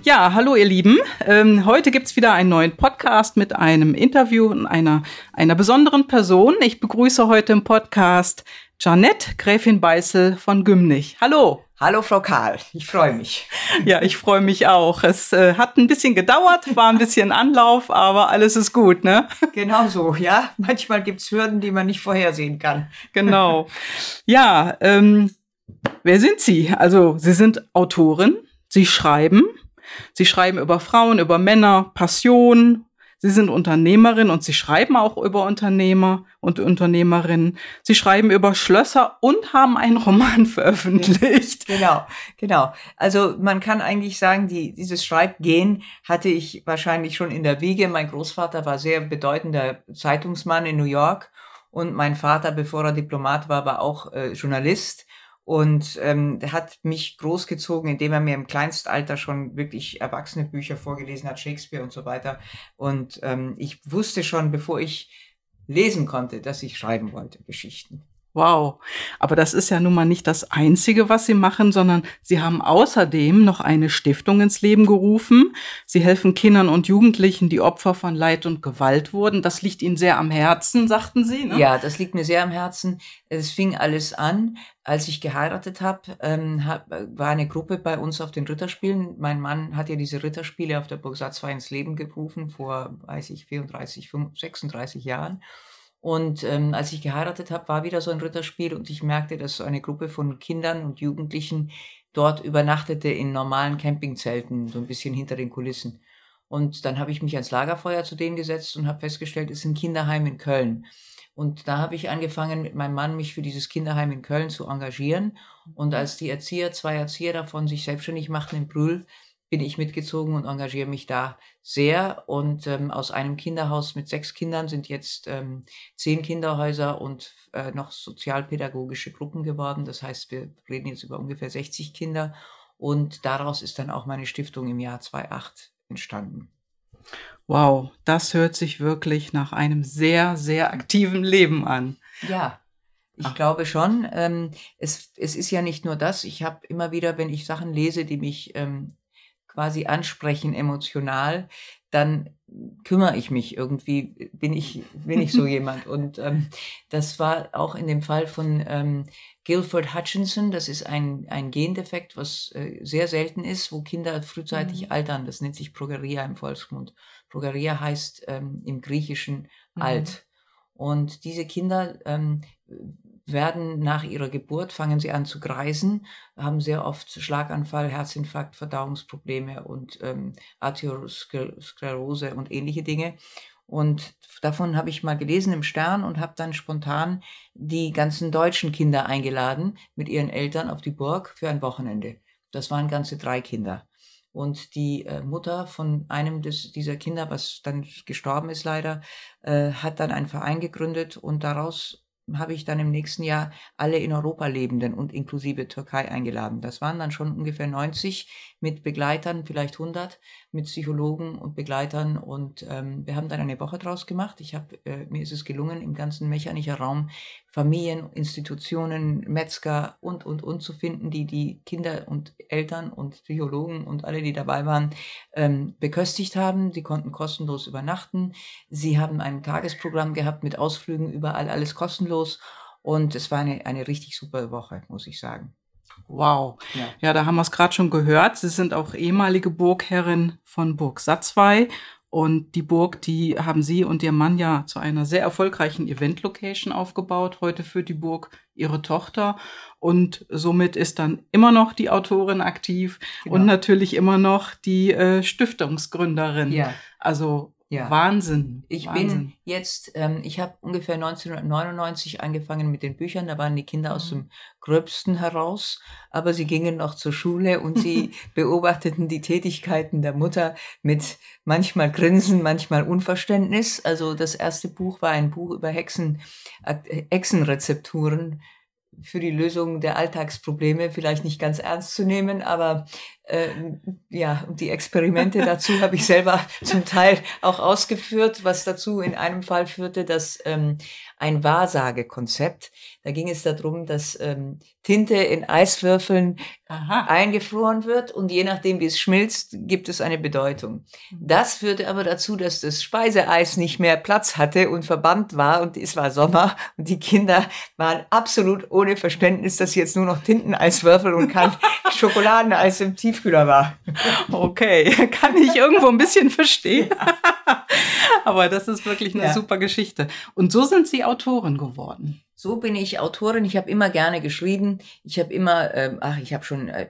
Ja, hallo ihr Lieben. Ähm, heute gibt's wieder einen neuen Podcast mit einem Interview und einer, einer besonderen Person. Ich begrüße heute im Podcast Janette Gräfin Beißel von Gümnich. Hallo. Hallo Frau Karl, ich freue mich. Ja, ich freue mich auch. Es äh, hat ein bisschen gedauert, war ein bisschen Anlauf, aber alles ist gut, ne? Genau so, ja. Manchmal gibt's Hürden, die man nicht vorhersehen kann. Genau. Ja, ähm, wer sind Sie? Also Sie sind Autorin, Sie schreiben, Sie schreiben über Frauen, über Männer, Passion. Sie sind Unternehmerin und Sie schreiben auch über Unternehmer und Unternehmerinnen. Sie schreiben über Schlösser und haben einen Roman veröffentlicht. Genau, genau. Also man kann eigentlich sagen, die, dieses Schreibgehen hatte ich wahrscheinlich schon in der Wiege. Mein Großvater war sehr bedeutender Zeitungsmann in New York und mein Vater, bevor er Diplomat war, war auch äh, Journalist und ähm, hat mich großgezogen, indem er mir im Kleinstalter schon wirklich erwachsene Bücher vorgelesen hat, Shakespeare und so weiter. Und ähm, ich wusste schon, bevor ich lesen konnte, dass ich schreiben wollte, Geschichten. Wow. Aber das ist ja nun mal nicht das Einzige, was Sie machen, sondern Sie haben außerdem noch eine Stiftung ins Leben gerufen. Sie helfen Kindern und Jugendlichen, die Opfer von Leid und Gewalt wurden. Das liegt Ihnen sehr am Herzen, sagten Sie. Ne? Ja, das liegt mir sehr am Herzen. Es fing alles an, als ich geheiratet habe, ähm, war eine Gruppe bei uns auf den Ritterspielen. Mein Mann hat ja diese Ritterspiele auf der Burg Satzwey ins Leben gerufen vor, weiß ich, 34, 35, 36 Jahren. Und ähm, als ich geheiratet habe, war wieder so ein Ritterspiel und ich merkte, dass so eine Gruppe von Kindern und Jugendlichen dort übernachtete in normalen Campingzelten, so ein bisschen hinter den Kulissen. Und dann habe ich mich ans Lagerfeuer zu denen gesetzt und habe festgestellt, es ist ein Kinderheim in Köln. Und da habe ich angefangen, mit meinem Mann mich für dieses Kinderheim in Köln zu engagieren. Und als die Erzieher, zwei Erzieher davon sich selbstständig machten in Brühl, bin ich mitgezogen und engagiere mich da sehr. Und ähm, aus einem Kinderhaus mit sechs Kindern sind jetzt ähm, zehn Kinderhäuser und äh, noch sozialpädagogische Gruppen geworden. Das heißt, wir reden jetzt über ungefähr 60 Kinder. Und daraus ist dann auch meine Stiftung im Jahr 2008 entstanden. Wow, das hört sich wirklich nach einem sehr, sehr aktiven Leben an. Ja, ich Ach. glaube schon. Ähm, es, es ist ja nicht nur das. Ich habe immer wieder, wenn ich Sachen lese, die mich ähm, quasi ansprechen emotional, dann kümmere ich mich irgendwie, bin ich, bin ich so jemand. Und ähm, das war auch in dem Fall von ähm, Guilford Hutchinson. Das ist ein, ein Gendefekt, was äh, sehr selten ist, wo Kinder frühzeitig mhm. altern. Das nennt sich Progeria im Volksmund. Progeria heißt ähm, im Griechischen mhm. alt. Und diese Kinder ähm, werden nach ihrer Geburt, fangen sie an zu kreisen, haben sehr oft Schlaganfall, Herzinfarkt, Verdauungsprobleme und ähm, Arteriosklerose und ähnliche Dinge. Und davon habe ich mal gelesen im Stern und habe dann spontan die ganzen deutschen Kinder eingeladen mit ihren Eltern auf die Burg für ein Wochenende. Das waren ganze drei Kinder. Und die äh, Mutter von einem des, dieser Kinder, was dann gestorben ist leider, äh, hat dann einen Verein gegründet und daraus habe ich dann im nächsten Jahr alle in Europa Lebenden und inklusive Türkei eingeladen. Das waren dann schon ungefähr 90 mit Begleitern, vielleicht 100 mit Psychologen und Begleitern und ähm, wir haben dann eine Woche draus gemacht. Ich habe äh, mir ist es gelungen im ganzen mechanischer Raum Familien, Institutionen, Metzger und und und zu finden, die die Kinder und Eltern und Psychologen und alle, die dabei waren, ähm, beköstigt haben. Sie konnten kostenlos übernachten. Sie haben ein Tagesprogramm gehabt mit Ausflügen überall, alles kostenlos. Und es war eine, eine richtig super Woche, muss ich sagen. Wow. Ja, ja da haben wir es gerade schon gehört. Sie sind auch ehemalige Burgherrin von Burg Satzwey. Und die Burg, die haben Sie und Ihr Mann ja zu einer sehr erfolgreichen Event-Location aufgebaut. Heute für die Burg Ihre Tochter. Und somit ist dann immer noch die Autorin aktiv genau. und natürlich immer noch die äh, Stiftungsgründerin. Ja. Also Ja. Wahnsinn. Ich Wahnsinn. bin jetzt, ähm, ich habe ungefähr 1999 angefangen mit den Büchern. Da waren die Kinder aus mhm. dem Gröbsten heraus, aber sie gingen noch zur Schule und sie beobachteten die Tätigkeiten der Mutter mit manchmal Grinsen, manchmal Unverständnis. Also das erste Buch war ein Buch über Hexen, äh, Hexenrezepturen für die Lösung der Alltagsprobleme vielleicht nicht ganz ernst zu nehmen, aber äh, ja, die Experimente dazu habe ich selber zum Teil auch ausgeführt, was dazu in einem Fall führte, dass ähm, ein Wahrsagekonzept, da ging es darum, dass ähm, Tinte in Eiswürfeln Aha. eingefroren wird und je nachdem, wie es schmilzt, gibt es eine Bedeutung. Mhm. Das führte aber dazu, dass das Speiseeis nicht mehr Platz hatte und verbannt war und es war Sommer und die Kinder waren absolut ohne Verständnis, dass sie jetzt nur noch Tinteneiswürfel und kein Schokoladeneis im Tief Tiefkühler war. Okay, kann ich irgendwo ein bisschen verstehen. Aber das ist wirklich eine ja. super Geschichte. Und so sind Sie Autorin geworden. So bin ich Autorin. Ich habe immer gerne geschrieben. Ich habe immer, äh, ach, ich habe schon, äh,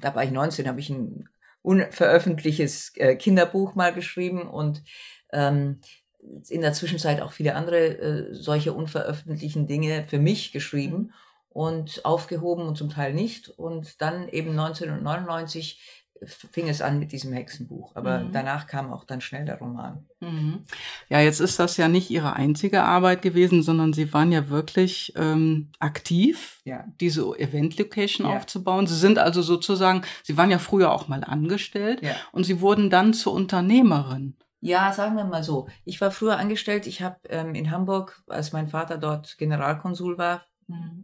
da war ich 19, habe ich ein unveröffentlichtes äh, Kinderbuch mal geschrieben und ähm, in der Zwischenzeit auch viele andere äh, solche unveröffentlichten Dinge für mich geschrieben. Mhm und aufgehoben und zum Teil nicht. Und dann eben 1999 fing es an mit diesem Hexenbuch. Aber mhm. danach kam auch dann schnell der Roman. Mhm. Ja, jetzt ist das ja nicht Ihre einzige Arbeit gewesen, sondern Sie waren ja wirklich ähm, aktiv, ja. diese Event-Location ja. aufzubauen. Sie sind also sozusagen, Sie waren ja früher auch mal angestellt ja. und Sie wurden dann zur Unternehmerin. Ja, sagen wir mal so. Ich war früher angestellt. Ich habe ähm, in Hamburg, als mein Vater dort Generalkonsul war.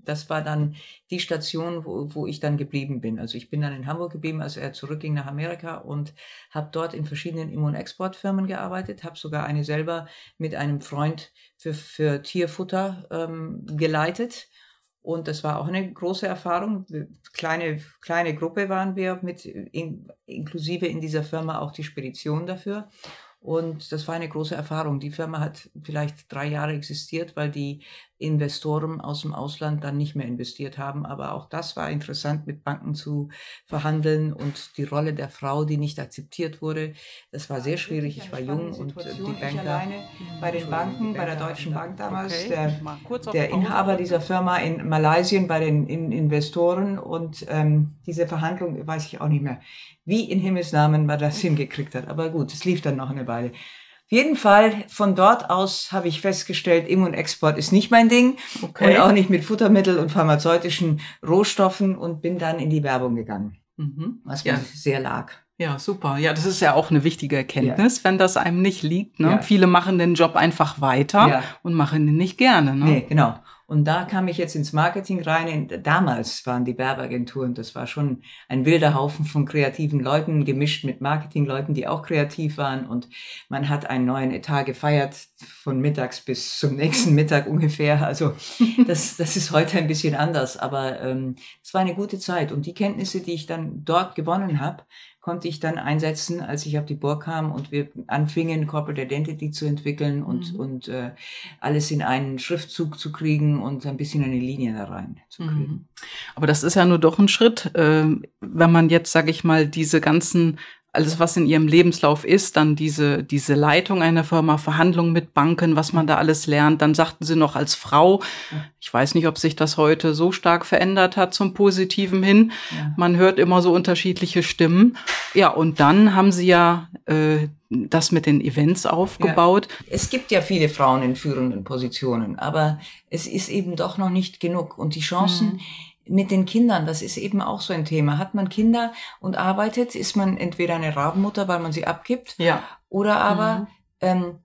Das war dann die Station, wo, wo ich dann geblieben bin. Also ich bin dann in Hamburg geblieben, als er zurückging nach Amerika und habe dort in verschiedenen Immunexportfirmen gearbeitet, habe sogar eine selber mit einem Freund für, für Tierfutter ähm, geleitet. Und das war auch eine große Erfahrung. Kleine, kleine Gruppe waren wir mit, in, inklusive in dieser Firma auch die Spedition dafür. Und das war eine große Erfahrung. Die Firma hat vielleicht drei Jahre existiert, weil die Investoren aus dem Ausland dann nicht mehr investiert haben. Aber auch das war interessant, mit Banken zu verhandeln und die Rolle der Frau, die nicht akzeptiert wurde. Das war sehr schwierig. Ich war jung und äh, die Banker bei den Banken, bei der Deutschen Bank damals, okay. der, der Inhaber dieser Firma in Malaysia bei den Investoren und ähm, diese Verhandlung weiß ich auch nicht mehr wie in Himmelsnamen man das hingekriegt hat. Aber gut, es lief dann noch eine Weile. Auf jeden Fall, von dort aus habe ich festgestellt, Immunexport ist nicht mein Ding okay. und auch nicht mit Futtermittel und pharmazeutischen Rohstoffen und bin dann in die Werbung gegangen, mhm. was mir sehr lag. Ja, super. Ja, das ist ja auch eine wichtige Erkenntnis, ja. wenn das einem nicht liegt. Ne? Ja. Viele machen den Job einfach weiter ja. und machen ihn nicht gerne. Ne? Nee, genau. Und da kam ich jetzt ins Marketing rein. Damals waren die Werbeagenturen, das war schon ein wilder Haufen von kreativen Leuten, gemischt mit Marketingleuten, die auch kreativ waren. Und man hat einen neuen Etat gefeiert, von mittags bis zum nächsten Mittag ungefähr. Also das, das ist heute ein bisschen anders, aber ähm, es war eine gute Zeit. Und die Kenntnisse, die ich dann dort gewonnen habe, konnte ich dann einsetzen, als ich auf die Burg kam und wir anfingen, Corporate Identity zu entwickeln und, mhm. und äh, alles in einen Schriftzug zu kriegen und ein bisschen eine Linie da rein zu kriegen. Mhm. Aber das ist ja nur doch ein Schritt, äh, wenn man jetzt, sage ich mal, diese ganzen alles, was in ihrem Lebenslauf ist, dann diese, diese Leitung einer Firma, Verhandlungen mit Banken, was man da alles lernt. Dann sagten sie noch als Frau, ich weiß nicht, ob sich das heute so stark verändert hat zum Positiven hin. Ja. Man hört immer so unterschiedliche Stimmen. Ja, und dann haben sie ja äh, das mit den Events aufgebaut. Ja. Es gibt ja viele Frauen in führenden Positionen, aber es ist eben doch noch nicht genug. Und die Chancen, hm mit den Kindern, das ist eben auch so ein Thema. Hat man Kinder und arbeitet, ist man entweder eine Rabenmutter, weil man sie abgibt, ja. oder aber mhm. ähm,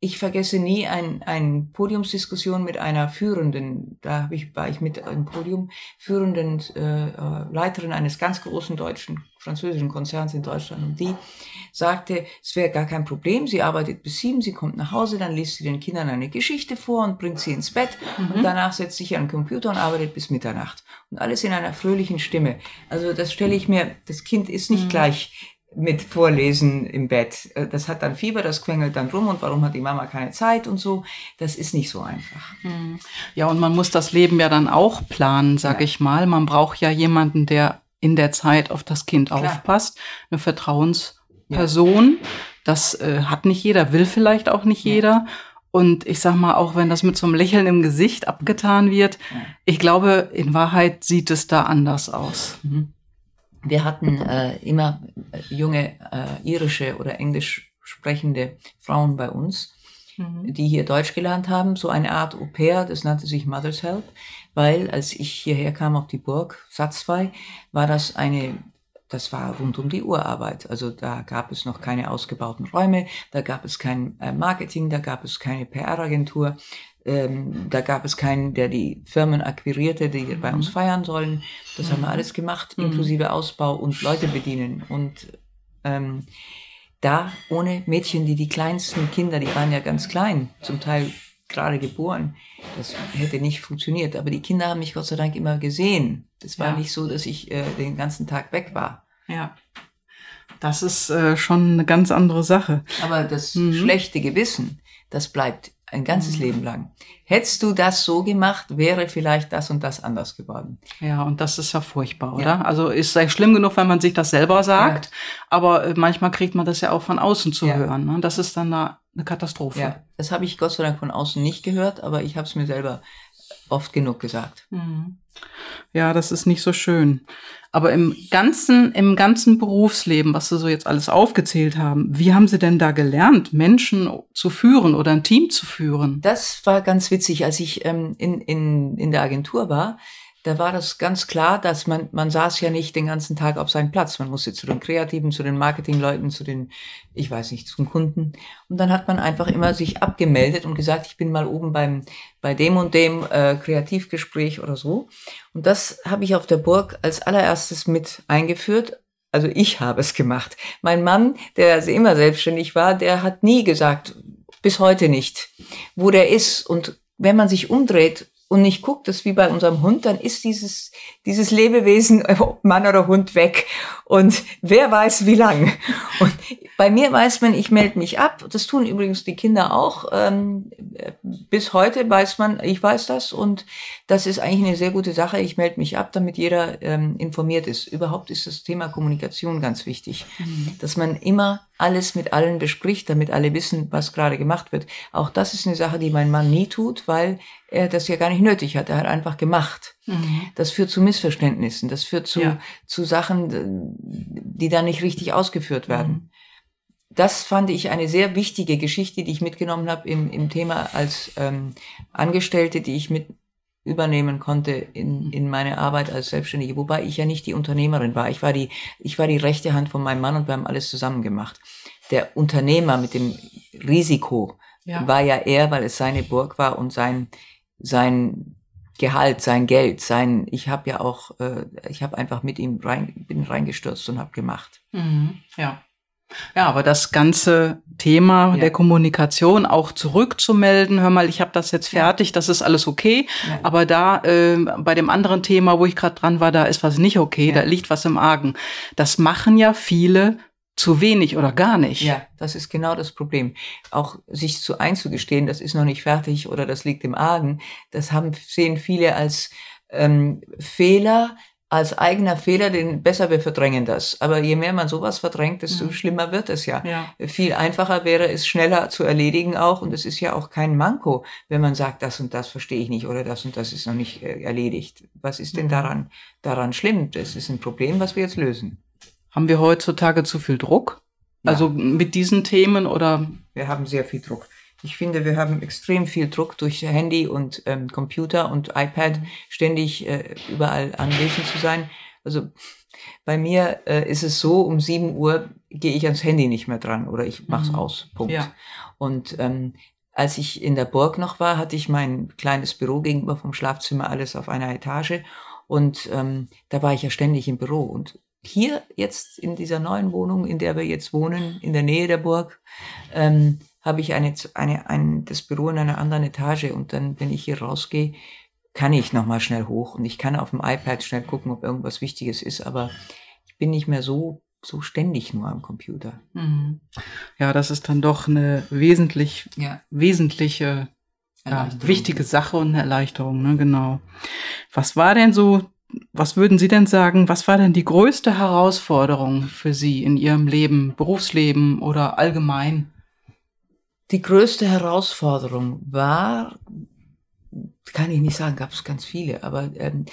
ich vergesse nie ein, ein Podiumsdiskussion mit einer führenden, da hab ich, war ich mit einem Podium, führenden äh, äh, Leiterin eines ganz großen deutschen, französischen Konzerns in Deutschland. Und die sagte, es wäre gar kein Problem, sie arbeitet bis sieben, sie kommt nach Hause, dann liest sie den Kindern eine Geschichte vor und bringt sie ins Bett mhm. und danach setzt sich an den Computer und arbeitet bis Mitternacht. Und alles in einer fröhlichen Stimme. Also das stelle ich mir, das Kind ist nicht mhm. gleich mit Vorlesen im Bett. Äh, das hat dann Fieber, das quengelt dann rum und warum hat die Mama keine Zeit und so. Das ist nicht so einfach. Hm. Ja, und man muss das Leben ja dann auch planen, sag ja. ich mal. Man braucht ja jemanden, der in der Zeit auf das Kind Klar. aufpasst, eine Vertrauensperson. Ja Das äh, hat nicht jeder, will vielleicht auch nicht ja. jeder. Und ich sag mal, auch wenn das mit so einem Lächeln im Gesicht abgetan wird, ja. ich glaube, in Wahrheit sieht es da anders aus. Mhm. Wir hatten äh, immer äh, junge äh, irische oder englisch sprechende Frauen bei uns, mhm. die hier Deutsch gelernt haben, so eine Art Au pair, das nannte sich Mother's Help, weil als ich hierher kam auf die Burg, Satz 2, war das eine das war rund um die Uhr Arbeit. Also da gab es noch keine ausgebauten Räume, da gab es kein äh, Marketing, da gab es keine PR-Agentur, ähm, da gab es keinen, der die Firmen akquirierte, die bei uns mhm. feiern sollen. Das mhm. haben wir mhm. alles gemacht, mhm. inklusive Ausbau und Leute bedienen. Und ähm, da ohne Mädchen, die die kleinsten Kinder, die waren ja ganz klein, zum Teil gerade geboren. Das hätte nicht funktioniert. Aber die Kinder haben mich Gott sei Dank immer gesehen. Das war ja. nicht so, dass ich äh, den ganzen Tag weg war. Ja. Das ist äh, schon eine ganz andere Sache. Aber das mhm. schlechte Gewissen, das bleibt ein ganzes mhm. Leben lang. Hättest du das so gemacht, wäre vielleicht das und das anders geworden. Ja, und das ist ja furchtbar, oder? Ja. Also ist ja schlimm genug, wenn man sich das selber sagt, ja. aber äh, manchmal kriegt man das ja auch von außen zu ja. hören. Ne? Das ist dann eine, eine Katastrophe. Ja, das habe ich Gott sei Dank von außen nicht gehört, aber ich habe es mir selber oft genug gesagt. Mhm. Ja, das ist nicht so schön. Aber im ganzen, im ganzen Berufsleben, was Sie so jetzt alles aufgezählt haben, wie haben Sie denn da gelernt, Menschen zu führen oder ein Team zu führen? Das war ganz witzig, als ich ähm, in, in, in der Agentur war da war das ganz klar, dass man, man saß ja nicht den ganzen Tag auf seinem Platz. Man musste zu den Kreativen, zu den Marketingleuten, zu den, ich weiß nicht, zum Kunden. Und dann hat man einfach immer sich abgemeldet und gesagt, ich bin mal oben beim, bei dem und dem äh, Kreativgespräch oder so. Und das habe ich auf der Burg als allererstes mit eingeführt. Also ich habe es gemacht. Mein Mann, der also immer selbstständig war, der hat nie gesagt, bis heute nicht, wo der ist. Und wenn man sich umdreht und nicht guckt, das wie bei unserem Hund, dann ist dieses, dieses Lebewesen, ob Mann oder Hund, weg. Und wer weiß wie lang. Und bei mir weiß man, ich melde mich ab. Das tun übrigens die Kinder auch. Ähm, bis heute weiß man, ich weiß das. Und das ist eigentlich eine sehr gute Sache. Ich melde mich ab, damit jeder ähm, informiert ist. Überhaupt ist das Thema Kommunikation ganz wichtig. Mhm. Dass man immer alles mit allen bespricht, damit alle wissen, was gerade gemacht wird. Auch das ist eine Sache, die mein Mann nie tut, weil er das ja gar nicht nötig hat. Er hat einfach gemacht. Mhm. Das führt zu Missverständnissen. Das führt zu, ja. zu Sachen, die da nicht richtig ausgeführt werden. Mhm. Das fand ich eine sehr wichtige Geschichte, die ich mitgenommen habe im, im Thema als ähm, Angestellte, die ich mit übernehmen konnte in, in meine Arbeit als Selbstständige, wobei ich ja nicht die Unternehmerin war. Ich war die, ich war die rechte Hand von meinem Mann und wir haben alles zusammen gemacht. Der Unternehmer mit dem Risiko ja. war ja er, weil es seine Burg war und sein, sein Gehalt, sein Geld, sein, ich habe ja auch, äh, ich habe einfach mit ihm rein, bin reingestürzt und habe gemacht. Mhm, ja. Ja, aber das ganze Thema ja. der Kommunikation auch zurückzumelden, hör mal, ich habe das jetzt fertig, das ist alles okay, ja. aber da äh, bei dem anderen Thema, wo ich gerade dran war, da ist was nicht okay, ja. da liegt was im Argen. Das machen ja viele zu wenig oder gar nicht. Ja, das ist genau das Problem. Auch sich zu einzugestehen, das ist noch nicht fertig oder das liegt im Argen, das haben sehen viele als ähm, Fehler, als eigener Fehler, den besser wir verdrängen das. Aber je mehr man sowas verdrängt, desto mhm. schlimmer wird es ja. ja. Viel einfacher wäre es, schneller zu erledigen auch. Und es ist ja auch kein Manko, wenn man sagt, das und das verstehe ich nicht oder das und das ist noch nicht äh, erledigt. Was ist denn mhm. daran, daran schlimm? Das ist ein Problem, was wir jetzt lösen. Haben wir heutzutage zu viel Druck? Ja. Also mit diesen Themen oder? Wir haben sehr viel Druck. Ich finde, wir haben extrem viel Druck durch Handy und ähm, Computer und iPad, ständig äh, überall anwesend zu sein. Also bei mir äh, ist es so, um 7 Uhr gehe ich ans Handy nicht mehr dran oder ich mache es mhm. aus. Punkt. Ja. Und ähm, als ich in der Burg noch war, hatte ich mein kleines Büro gegenüber vom Schlafzimmer alles auf einer Etage. Und ähm, da war ich ja ständig im Büro. Und hier jetzt in dieser neuen Wohnung, in der wir jetzt wohnen, in der Nähe der Burg, ähm, habe ich eine, eine, ein, das Büro in einer anderen Etage und dann, wenn ich hier rausgehe, kann ich nochmal schnell hoch und ich kann auf dem iPad schnell gucken, ob irgendwas Wichtiges ist, aber ich bin nicht mehr so so ständig nur am Computer. Mhm. Ja, das ist dann doch eine wesentlich, ja. wesentliche, ja, wichtige Sache und eine Erleichterung, ne? genau. Was war denn so was würden Sie denn sagen, was war denn die größte Herausforderung für Sie in Ihrem Leben, Berufsleben oder allgemein? Die größte Herausforderung war, kann ich nicht sagen, gab es ganz viele, aber ähm,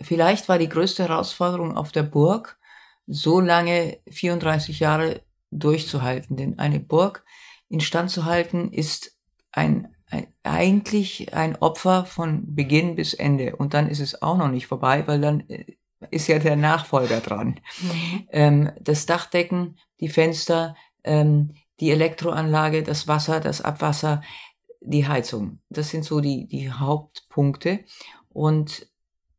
vielleicht war die größte Herausforderung auf der Burg, so lange 34 Jahre durchzuhalten. Denn eine Burg instand zu halten, ist ein, ein, eigentlich ein Opfer von Beginn bis Ende. Und dann ist es auch noch nicht vorbei, weil dann äh, ist ja der Nachfolger dran. Mhm. Ähm, das Dachdecken, die Fenster, ähm, die Elektroanlage, das Wasser, das Abwasser, die Heizung. Das sind so die, die Hauptpunkte. Und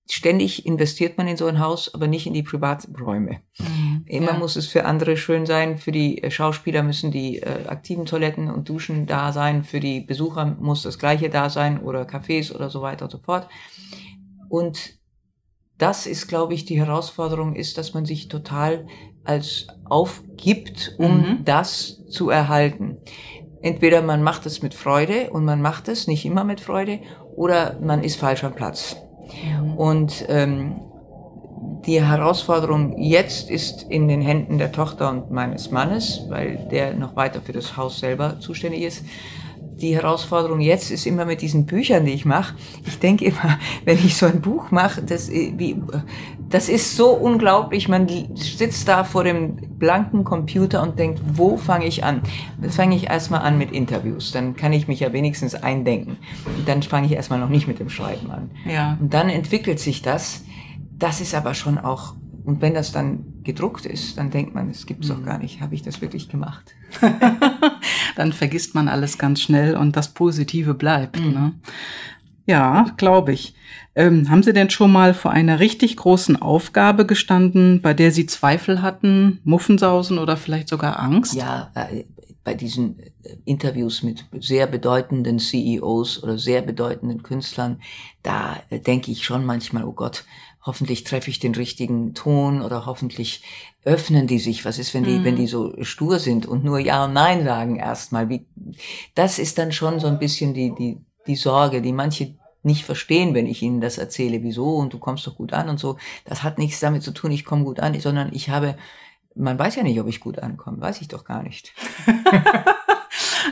ständig investiert man in so ein Haus, aber nicht in die Privaträume. Mhm, Immer ja. muss es für andere schön sein. Für die äh, Schauspieler müssen die äh, aktiven Toiletten und Duschen da sein. Für die Besucher muss das Gleiche da sein oder Cafés oder so weiter und so fort. Und das ist, glaube ich, die Herausforderung ist, dass man sich total als aufgibt, um mhm. das zu erhalten. Entweder man macht es mit Freude und man macht es nicht immer mit Freude oder man ist falsch am Platz. Mhm. Und ähm, die Herausforderung jetzt ist in den Händen der Tochter und meines Mannes, weil der noch weiter für das Haus selber zuständig ist die Herausforderung jetzt ist immer mit diesen Büchern, die ich mache. Ich denke immer, wenn ich so ein Buch mache, das, äh, wie, das ist so unglaublich. Man sitzt da vor dem blanken Computer und denkt, wo fange ich an? Das fange ich erstmal an mit Interviews. Dann kann ich mich ja wenigstens eindenken. Und dann fange ich erstmal noch nicht mit dem Schreiben an. Ja. Und dann entwickelt sich das. Das ist aber schon auch und wenn das dann gedruckt ist, dann denkt man, es gibt's doch mhm. gar nicht. Habe ich das wirklich gemacht? dann vergisst man alles ganz schnell und das Positive bleibt. Mhm. Ne? Ja, glaube ich. Ähm, haben Sie denn schon mal vor einer richtig großen Aufgabe gestanden, bei der Sie Zweifel hatten, Muffensausen oder vielleicht sogar Angst? Ja, äh, bei diesen äh, Interviews mit sehr bedeutenden CEOs oder sehr bedeutenden Künstlern, da äh, denke ich schon manchmal, oh Gott, hoffentlich treffe ich den richtigen Ton oder hoffentlich öffnen die sich. Was ist, wenn die, mhm. wenn die so stur sind und nur Ja und Nein sagen erstmal? Wie, das ist dann schon so ein bisschen die, die, die Sorge, die manche nicht verstehen, wenn ich ihnen das erzähle, wieso und du kommst doch gut an und so. Das hat nichts damit zu tun, ich komme gut an, sondern ich habe, man weiß ja nicht, ob ich gut ankomme, weiß ich doch gar nicht.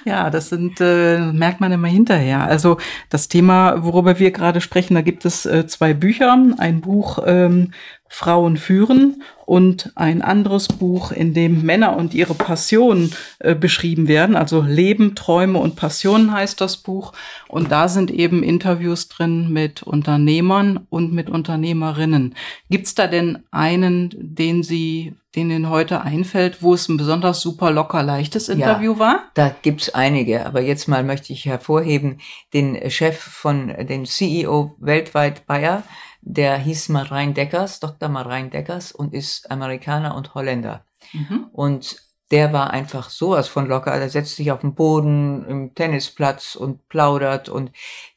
Ja, das sind, äh, merkt man immer hinterher. Also das Thema, worüber wir gerade sprechen, da gibt es äh, zwei Bücher. Ein Buch ähm, Frauen führen und ein anderes Buch, in dem Männer und ihre Passion äh, beschrieben werden. Also Leben, Träume und Passionen heißt das Buch. Und da sind eben Interviews drin mit Unternehmern und mit Unternehmerinnen. Gibt's da denn einen, den Sie, den Ihnen heute einfällt, wo es ein besonders super locker leichtes Interview ja, war? Da gibt's einige. Aber jetzt mal möchte ich hervorheben, den Chef von dem CEO weltweit Bayer, der hieß Marein Deckers, Dr. Marein Deckers und ist Amerikaner und Holländer. Mhm. Und der war einfach sowas von locker. Der setzt sich auf den Boden im Tennisplatz und plaudert. Und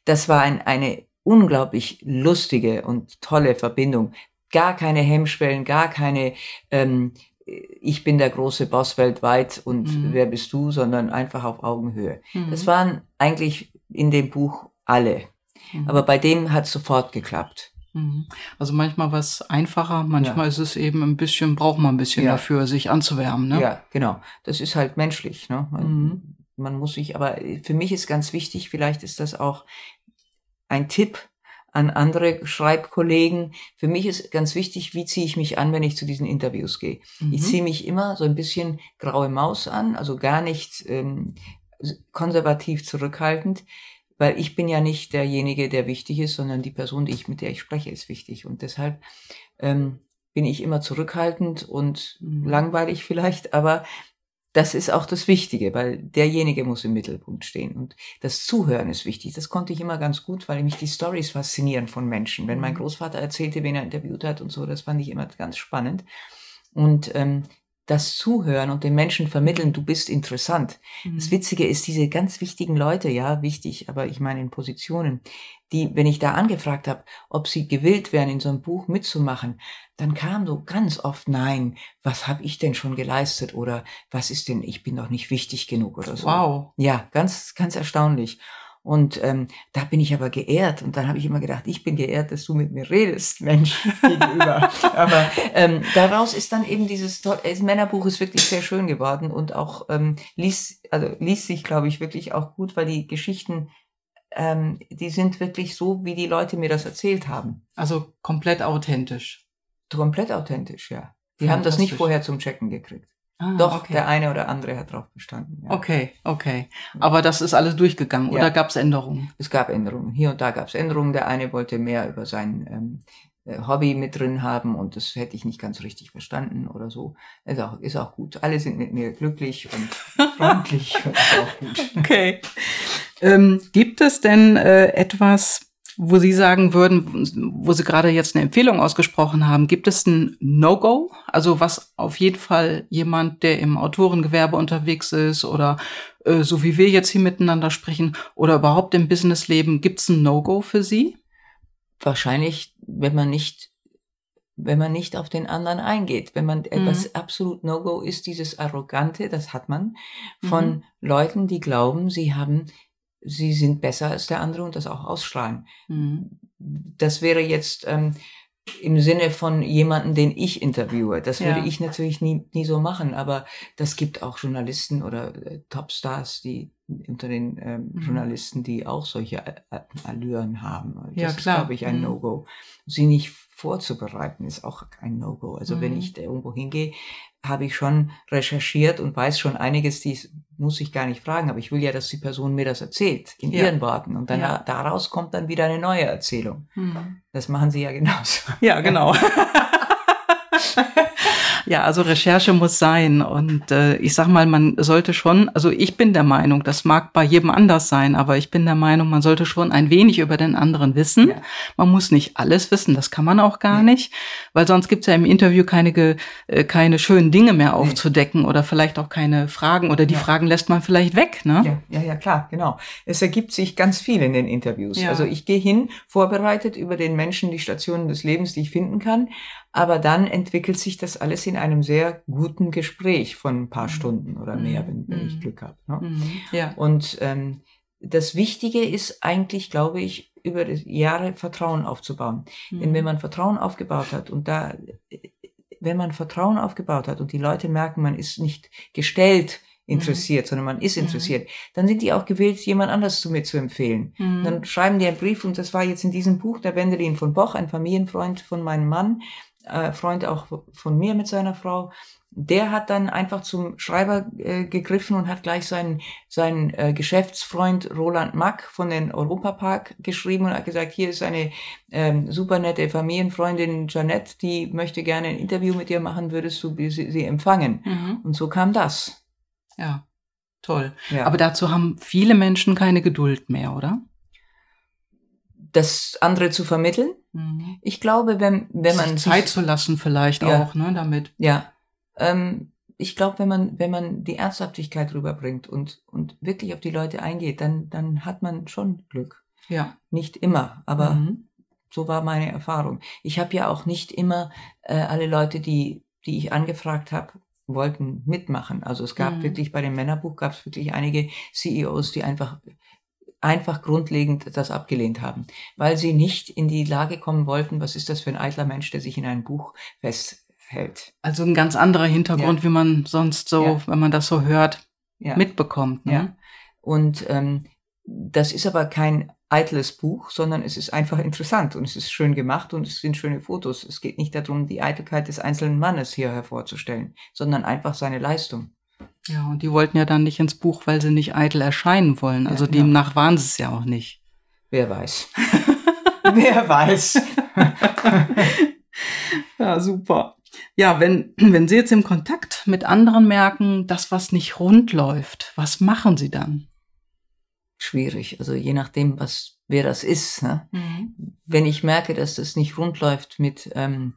das war ein, eine unglaublich lustige und tolle Verbindung. Gar keine Hemmschwellen, gar keine, ähm, ich bin der große Boss weltweit und mhm. wer bist du, sondern einfach auf Augenhöhe. Mhm. Das waren eigentlich in dem Buch alle. Mhm. Aber bei dem hat sofort geklappt. Mhm. Also manchmal was einfacher, manchmal ja. ist es eben ein bisschen, braucht man ein bisschen ja. dafür, sich anzuwärmen. Ne? Ja, genau. Das ist halt menschlich. Ne? Man, mhm. man muss sich, aber für mich ist ganz wichtig, vielleicht ist das auch ein Tipp an andere Schreibkollegen. Für mich ist ganz wichtig, wie ziehe ich mich an, wenn ich zu diesen Interviews gehe. Mhm. Ich ziehe mich immer so ein bisschen graue Maus an, also gar nicht ähm, konservativ zurückhaltend weil ich bin ja nicht derjenige, der wichtig ist, sondern die Person, die ich, mit der ich spreche, ist wichtig. Und deshalb ähm, bin ich immer zurückhaltend und mhm. langweilig vielleicht, aber das ist auch das Wichtige, weil derjenige muss im Mittelpunkt stehen. Und das Zuhören ist wichtig. Das konnte ich immer ganz gut, weil mich die Stories faszinieren von Menschen. Wenn mein mhm. Großvater erzählte, wen er interviewt hat und so, das fand ich immer ganz spannend. Und ähm, das Zuhören und den Menschen vermitteln, du bist interessant. Mhm. Das Witzige ist, diese ganz wichtigen Leute, ja, wichtig, aber ich meine in Positionen, die, wenn ich da angefragt habe, ob sie gewillt wären, in so einem Buch mitzumachen, dann kam so ganz oft Nein, was habe ich denn schon geleistet oder was ist denn, ich bin doch nicht wichtig genug oder so. Wow. Ja, ganz, ganz erstaunlich. Und ähm, da bin ich aber geehrt. Und dann habe ich immer gedacht, ich bin geehrt, dass du mit mir redest, Mensch, gegenüber. aber ähm, daraus ist dann eben dieses das Männerbuch ist wirklich sehr schön geworden und auch ähm, liest, also liest sich, glaube ich, wirklich auch gut, weil die Geschichten ähm, die sind wirklich so, wie die Leute mir das erzählt haben. Also komplett authentisch. Komplett authentisch, ja. Die haben das nicht vorher zum Checken gekriegt. Ah, Doch, okay. der eine oder andere hat drauf bestanden. Ja. Okay, okay. Aber das ist alles durchgegangen ja. oder gab es Änderungen? Es gab Änderungen. Hier und da gab es Änderungen. Der eine wollte mehr über sein ähm, äh, Hobby mit drin haben und das hätte ich nicht ganz richtig verstanden oder so. Ist auch, ist auch gut. Alle sind mit mir glücklich und freundlich. ist auch gut. Okay. Ähm, gibt es denn äh, etwas, wo Sie sagen würden, wo Sie gerade jetzt eine Empfehlung ausgesprochen haben, gibt es ein No-Go? Also was auf jeden Fall jemand, der im Autorengewerbe unterwegs ist oder äh, so wie wir jetzt hier miteinander sprechen oder überhaupt im Businessleben, gibt es ein No-Go für Sie? Wahrscheinlich, wenn man nicht wenn man nicht auf den anderen eingeht. Wenn man mhm. etwas absolut No-Go ist, dieses Arrogante, das hat man, von mhm. Leuten, die glauben, sie haben sie sind besser als der andere und das auch ausstrahlen. Mhm. Das wäre jetzt ähm, im Sinne von jemanden, den ich interviewe. Das würde ja. ich natürlich nie, nie so machen, aber das gibt auch Journalisten oder äh, Topstars, die unter den ähm, mhm. Journalisten, die auch solche Allüren haben. Das ja, klar. ist, glaube ich, ein mhm. No-Go. Sie nicht vorzubereiten ist auch ein No-Go. Also mhm. wenn ich da irgendwo hingehe, habe ich schon recherchiert und weiß schon einiges, die muss ich gar nicht fragen, aber ich will ja, dass die Person mir das erzählt, in ja. ihren Worten. Und dann ja. daraus kommt dann wieder eine neue Erzählung. Mhm. Das machen sie ja genauso. Ja, genau. Ja, also Recherche muss sein. Und äh, ich sag mal, man sollte schon, also ich bin der Meinung, das mag bei jedem anders sein, aber ich bin der Meinung, man sollte schon ein wenig über den anderen wissen. Ja. Man muss nicht alles wissen, das kann man auch gar ja. nicht, weil sonst gibt's ja im Interview keine, äh, keine schönen Dinge mehr aufzudecken nee. oder vielleicht auch keine Fragen oder die ja. Fragen lässt man vielleicht weg. Ne? Ja, ja, ja, klar, genau. Es ergibt sich ganz viel in den Interviews. Also ich gehe hin, vorbereitet über den Menschen, die Stationen des Lebens, die ich finden kann. Aber dann entwickelt sich das alles in einem sehr guten Gespräch von ein paar mhm. Stunden oder mehr, wenn, wenn ich mhm. Glück habe. Ne? Mhm. Ja. Und ähm, das Wichtige ist eigentlich, glaube ich, über Jahre Vertrauen aufzubauen. Mhm. Denn wenn man Vertrauen aufgebaut hat und da, wenn man Vertrauen aufgebaut hat und die Leute merken, man ist nicht gestellt, interessiert, mhm. sondern man ist interessiert, mhm. dann sind die auch gewillt, jemand anders zu mir zu empfehlen. Mhm. Dann schreiben die einen Brief und das war jetzt in diesem Buch der Wendelin von Boch, ein Familienfreund von meinem Mann, äh, Freund auch von mir mit seiner Frau, der hat dann einfach zum Schreiber äh, gegriffen und hat gleich seinen, seinen äh, Geschäftsfreund Roland Mack von den Europapark geschrieben und hat gesagt, hier ist eine ähm, super nette Familienfreundin Janette, die möchte gerne ein Interview mit dir machen, würdest du sie, sie empfangen? Mhm. Und so kam das. Ja, toll. Ja. Aber dazu haben viele Menschen keine Geduld mehr, oder? Das andere zu vermitteln. Mhm. Ich glaube, wenn, wenn man. Zeit sich, zu lassen vielleicht ja, auch, ne, damit. Ja. Ähm, ich glaube, wenn man, wenn man die Ernsthaftigkeit rüberbringt und, und wirklich auf die Leute eingeht, dann, dann hat man schon Glück. Ja. Nicht immer, aber mhm. so war meine Erfahrung. Ich habe ja auch nicht immer äh, alle Leute, die, die ich angefragt habe, wollten mitmachen. Also es gab mhm. wirklich bei dem Männerbuch gab es wirklich einige CEOs, die einfach einfach grundlegend das abgelehnt haben, weil sie nicht in die Lage kommen wollten, was ist das für ein eitler Mensch, der sich in einem Buch festhält. Also ein ganz anderer Hintergrund, ja. wie man sonst so, ja. wenn man das so hört, ja. mitbekommt. Ne? Ja. Und ähm, das ist aber kein eitles Buch, sondern es ist einfach interessant und es ist schön gemacht und es sind schöne Fotos. Es geht nicht darum, die Eitelkeit des einzelnen Mannes hier hervorzustellen, sondern einfach seine Leistung. Ja, und die wollten ja dann nicht ins Buch, weil sie nicht eitel erscheinen wollen. Also ja, genau. demnach waren sie es ja auch nicht. Wer weiß. Wer weiß. ja, super. Ja, wenn, wenn Sie jetzt im Kontakt mit anderen merken, dass was nicht rund läuft, was machen Sie dann? Schwierig. Also je nachdem, was, wer das ist. Ne? Mhm. Wenn ich merke, dass das nicht rund läuft mit, ähm,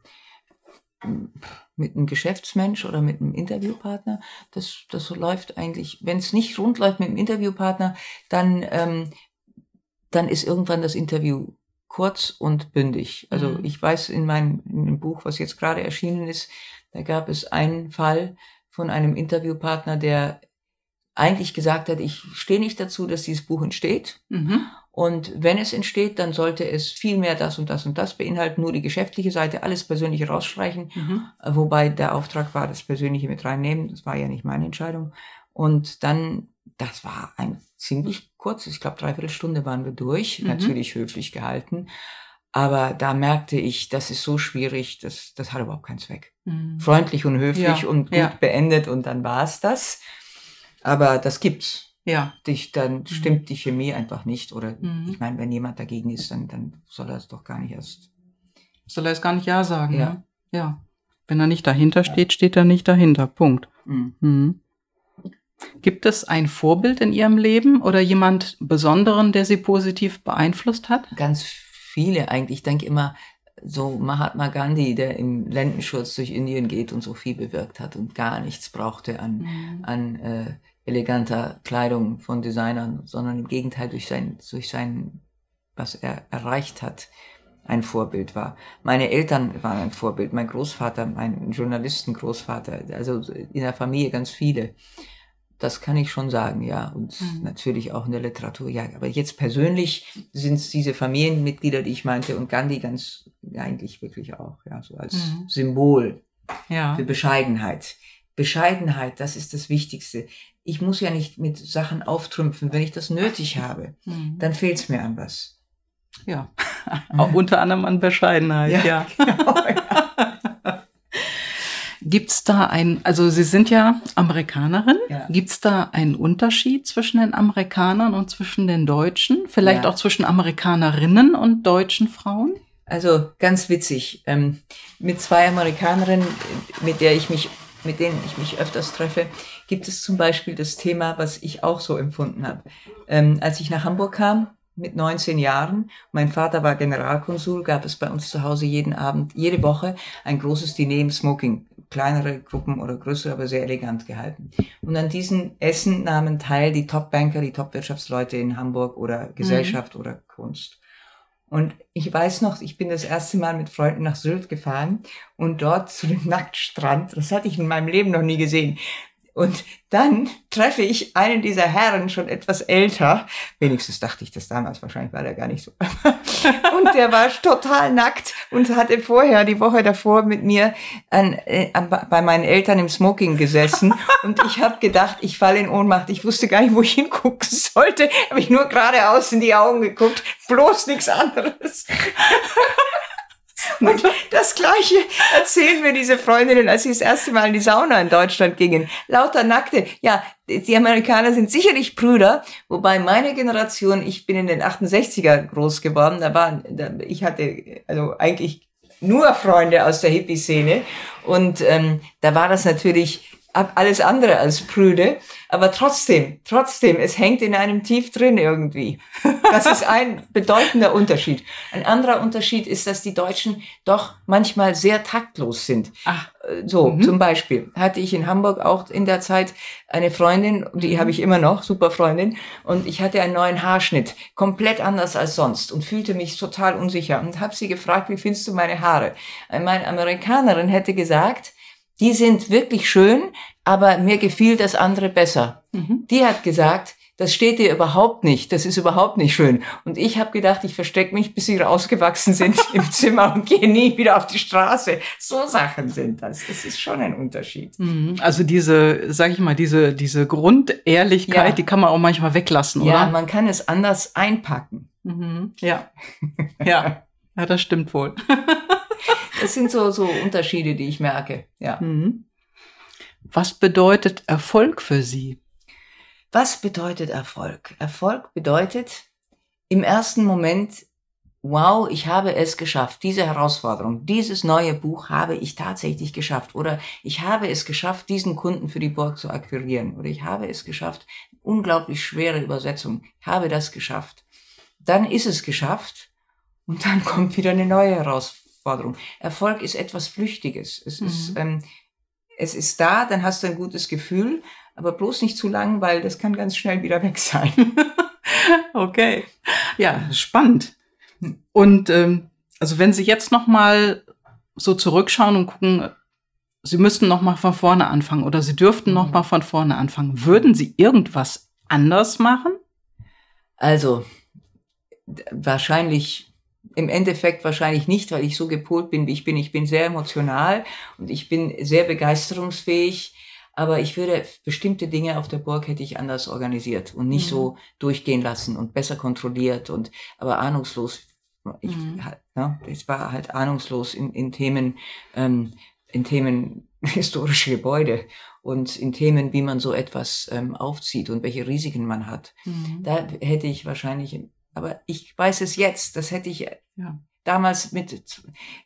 mit einem Geschäftsmensch oder mit einem Interviewpartner. Das, das läuft eigentlich, wenn es nicht rund läuft mit einem Interviewpartner, dann, ähm, dann ist irgendwann das Interview kurz und bündig. Also mhm. ich weiß in meinem in dem Buch, was jetzt gerade erschienen ist, da gab es einen Fall von einem Interviewpartner, der eigentlich gesagt hat, ich stehe nicht dazu, dass dieses Buch entsteht. Mhm. Und wenn es entsteht, dann sollte es viel mehr das und das und das beinhalten, nur die geschäftliche Seite, alles Persönliche rausstreichen. Mhm. Wobei der Auftrag war, das Persönliche mit reinnehmen. Das war ja nicht meine Entscheidung. Und dann, das war ein ziemlich kurzes, ich glaube, dreiviertel Stunde waren wir durch, mhm. natürlich höflich gehalten. Aber da merkte ich, das ist so schwierig, das, das hat überhaupt keinen Zweck. Mhm. Freundlich und höflich ja, und gut ja. beendet und dann war es das. Aber das gibt's. Ja. Dich, dann mhm. stimmt die Chemie einfach nicht. Oder mhm. ich meine, wenn jemand dagegen ist, dann, dann soll er es doch gar nicht erst. Soll er es gar nicht Ja sagen, ja. Ne? Ja. Wenn er nicht dahinter steht, steht er nicht dahinter. Punkt. Mhm. mhm. Gibt es ein Vorbild in Ihrem Leben oder jemand Besonderen, der Sie positiv beeinflusst hat? Ganz viele eigentlich. Ich denke immer, so Mahatma Gandhi, der im Lendenschurz durch Indien geht und so viel bewirkt hat und gar nichts brauchte an, mhm. an äh, eleganter Kleidung von Designern, sondern im Gegenteil durch sein, durch sein, was er erreicht hat, ein Vorbild war. Meine Eltern waren ein Vorbild, mein Großvater, mein Journalistengroßvater, also in der Familie ganz viele. Das kann ich schon sagen, ja. Und mhm. natürlich auch in der Literatur, ja. Aber jetzt persönlich sind es diese Familienmitglieder, die ich meinte, und Gandhi ganz eigentlich wirklich auch, ja, so als mhm. Symbol ja. für Bescheidenheit. Bescheidenheit, das ist das Wichtigste. Ich muss ja nicht mit Sachen auftrümpfen. Wenn ich das nötig habe, mhm. dann fehlt es mir an was. Ja, auch unter anderem an Bescheidenheit, ja. ja. Genau, ja. Gibt's da ein, also Sie sind ja Amerikanerin, ja. gibt's da einen Unterschied zwischen den Amerikanern und zwischen den Deutschen? Vielleicht ja. auch zwischen Amerikanerinnen und deutschen Frauen? Also ganz witzig. Ähm, mit zwei Amerikanerinnen, mit der ich mich, mit denen ich mich öfters treffe, gibt es zum Beispiel das Thema, was ich auch so empfunden habe. Ähm, als ich nach Hamburg kam, mit 19 Jahren. Mein Vater war Generalkonsul, gab es bei uns zu Hause jeden Abend, jede Woche ein großes Diner im Smoking. Kleinere Gruppen oder größere, aber sehr elegant gehalten. Und an diesen Essen nahmen teil die Top-Banker, die Top-Wirtschaftsleute in Hamburg oder Gesellschaft mhm. oder Kunst. Und ich weiß noch, ich bin das erste Mal mit Freunden nach Sylt gefahren und dort zu dem Nacktstrand, das hatte ich in meinem Leben noch nie gesehen, und dann treffe ich einen dieser Herren, schon etwas älter. Wenigstens dachte ich das damals, wahrscheinlich war der gar nicht so. und der war total nackt und hatte vorher, die Woche davor, mit mir an, äh, bei meinen Eltern im Smoking gesessen. Und ich habe gedacht, ich falle in Ohnmacht. Ich wusste gar nicht, wo ich hingucken sollte. Habe ich nur geradeaus in die Augen geguckt. Bloß nichts anderes. Und das Gleiche erzählen mir diese Freundinnen, als sie das erste Mal in die Sauna in Deutschland gingen. Lauter Nackte. Ja, die Amerikaner sind sicherlich Brüder, wobei meine Generation, ich bin in den 68er groß geworden, da waren, da, ich hatte also eigentlich nur Freunde aus der Hippie-Szene und ähm, da war das natürlich alles andere als prüde, aber trotzdem, trotzdem, es hängt in einem tief drin irgendwie. Das ist ein bedeutender Unterschied. Ein anderer Unterschied ist, dass die Deutschen doch manchmal sehr taktlos sind. Ach. Äh, so, mhm. zum Beispiel hatte ich in Hamburg auch in der Zeit eine Freundin, die habe ich immer noch, super Freundin, und ich hatte einen neuen Haarschnitt, komplett anders als sonst und fühlte mich total unsicher und habe sie gefragt, wie findest du meine Haare? Meine Amerikanerin hätte gesagt, die sind wirklich schön, aber mir gefiel das andere besser. Mhm. Die hat gesagt, das steht dir überhaupt nicht, das ist überhaupt nicht schön. Und ich habe gedacht, ich verstecke mich, bis sie rausgewachsen sind im Zimmer und gehe nie wieder auf die Straße. So Sachen sind das. Das ist schon ein Unterschied. Mhm. Also diese, sag ich mal, diese, diese Grundehrlichkeit, ja. die kann man auch manchmal weglassen, oder? Ja, man kann es anders einpacken. Mhm. Ja. ja. Ja, das stimmt wohl. Das sind so, so Unterschiede, die ich merke. Ja. Mhm. Was bedeutet Erfolg für Sie? Was bedeutet Erfolg? Erfolg bedeutet im ersten Moment, wow, ich habe es geschafft. Diese Herausforderung, dieses neue Buch habe ich tatsächlich geschafft. Oder ich habe es geschafft, diesen Kunden für die Burg zu akquirieren. Oder ich habe es geschafft, unglaublich schwere Übersetzung, ich habe das geschafft. Dann ist es geschafft und dann kommt wieder eine neue Herausforderung. Herausforderung. Erfolg ist etwas Flüchtiges. Es, mhm. ist, ähm, es ist da, dann hast du ein gutes Gefühl, aber bloß nicht zu lang, weil das kann ganz schnell wieder weg sein. okay. Ja, spannend. Und ähm, also wenn Sie jetzt noch mal so zurückschauen und gucken, Sie müssten noch mal von vorne anfangen oder Sie dürften noch mhm. mal von vorne anfangen. Würden Sie irgendwas anders machen? Also wahrscheinlich im Endeffekt wahrscheinlich nicht, weil ich so gepolt bin, wie ich bin. Ich bin sehr emotional und ich bin sehr begeisterungsfähig. Aber ich würde bestimmte Dinge auf der Burg hätte ich anders organisiert und nicht mhm. so durchgehen lassen und besser kontrolliert und aber ahnungslos. Ich, mhm. ne, es war halt ahnungslos in, in Themen, ähm, in Themen historische Gebäude und in Themen, wie man so etwas ähm, aufzieht und welche Risiken man hat. Mhm. Da hätte ich wahrscheinlich, aber ich weiß es jetzt, das hätte ich ja. damals mit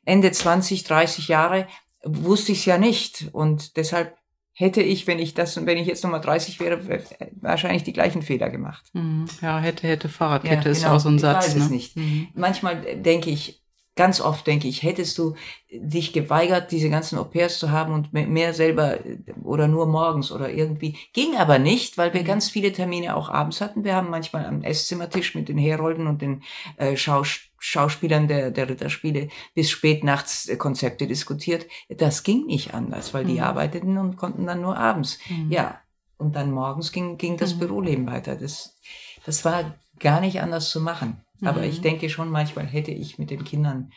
Ende 20, 30 Jahre, wusste ich es ja nicht. Und deshalb hätte ich, wenn ich das, wenn ich jetzt nochmal 30 wäre, wahrscheinlich die gleichen Fehler gemacht. Mhm. Ja, hätte, hätte Fahrradkette ja, genau. ist auch so ein Satz. Ich weiß ne? es nicht. Mhm. Manchmal denke ich, ganz oft denke ich, hättest du dich geweigert, diese ganzen Au-pairs zu haben und mehr selber oder nur morgens oder irgendwie. Ging aber nicht, weil wir mhm. ganz viele Termine auch abends hatten. Wir haben manchmal am Esszimmertisch mit den Herolden und den äh, Schaus Schauspielern der, der Ritterspiele bis spät nachts äh, Konzepte diskutiert. Das ging nicht anders, weil die mhm. arbeiteten und konnten dann nur abends. Mhm. Ja, und dann morgens ging, ging das mhm. Büroleben weiter. Das, das war gar nicht anders zu machen. Aber ich mhm. denke schon, manchmal hätte ich mit den Kindern.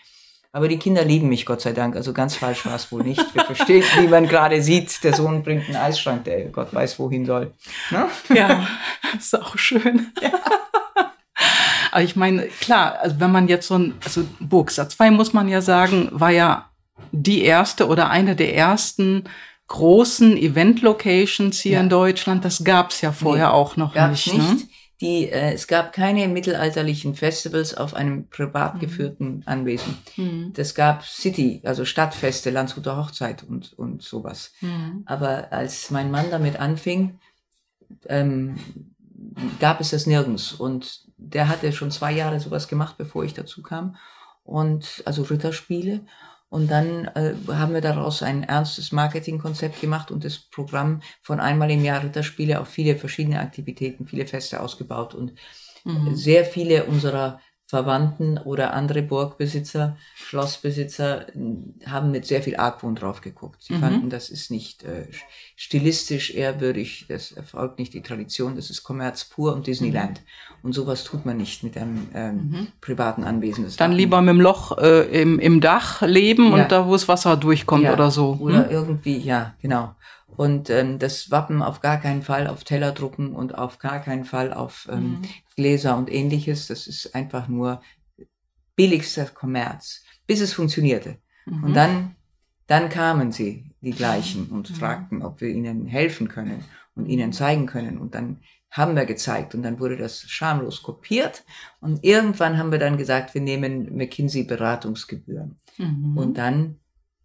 Aber die Kinder lieben mich, Gott sei Dank. Also ganz falsch war es wohl nicht. Wir verstehen, wie man gerade sieht, der Sohn bringt einen Eisschrank, der Gott weiß, wohin soll. Ne? Ja, ist auch schön. Ja. Aber ich meine, klar, also wenn man jetzt so ein, also Burgsatz 2 muss man ja sagen, war ja die erste oder eine der ersten großen Event-Locations hier ja. in Deutschland. Das gab es ja vorher nee, auch noch nicht. nicht. Ne? Die, äh, es gab keine mittelalterlichen Festivals auf einem privat mhm. geführten mhm. Anwesen. Mhm. Das gab City, also Stadtfeste, Landshuter Hochzeit und, und sowas. Mhm. Aber als mein Mann damit anfing, ähm, gab es das nirgends. Und der hatte schon zwei Jahre sowas gemacht, bevor ich dazu kam. Und also Ritterspiele. Und dann äh, haben wir daraus ein ernstes Marketingkonzept gemacht und das Programm von einmal im Jahr Ritterspiele auf viele verschiedene Aktivitäten, viele Feste ausgebaut. Und mhm. sehr viele unserer Verwandten oder andere Burgbesitzer, Schlossbesitzer haben mit sehr viel Argwohn drauf geguckt. Sie mhm. fanden, das ist nicht äh, stilistisch ehrwürdig, das erfolgt nicht die Tradition, das ist Kommerz pur und Disneyland. Mhm. Und sowas tut man nicht mit einem ähm, mhm. privaten Anwesen. Das Dann lieber mit dem Loch äh, im, im Dach leben ja. und da, wo das Wasser durchkommt ja. oder so. Oder hm? irgendwie, ja, genau. Und ähm, das Wappen auf gar keinen Fall auf Teller drucken und auf gar keinen Fall auf ähm, mhm. Gläser und ähnliches. Das ist einfach nur billigster Kommerz, bis es funktionierte. Mhm. Und dann, dann kamen sie, die gleichen, und mhm. fragten, ob wir ihnen helfen können und ihnen zeigen können. Und dann haben wir gezeigt und dann wurde das schamlos kopiert. Und irgendwann haben wir dann gesagt, wir nehmen McKinsey Beratungsgebühren. Mhm. Und dann,